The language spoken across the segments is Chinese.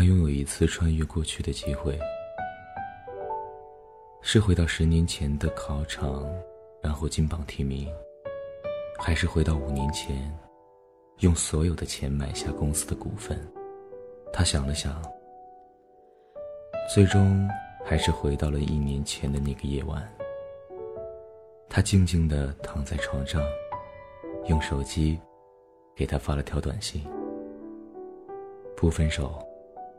他拥有一次穿越过去的机会，是回到十年前的考场，然后金榜题名，还是回到五年前，用所有的钱买下公司的股份？他想了想，最终还是回到了一年前的那个夜晚。他静静地躺在床上，用手机给他发了条短信：“不分手。”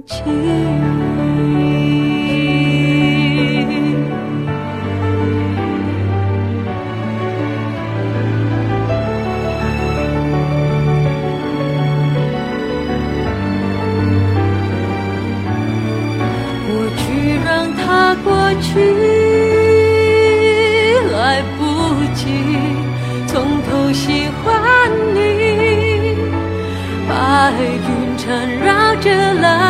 过去让它过去，来不及从头喜欢你。白云缠绕着蓝。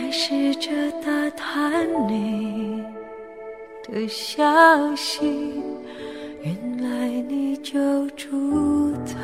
还试着打探你的消息。原来你就住在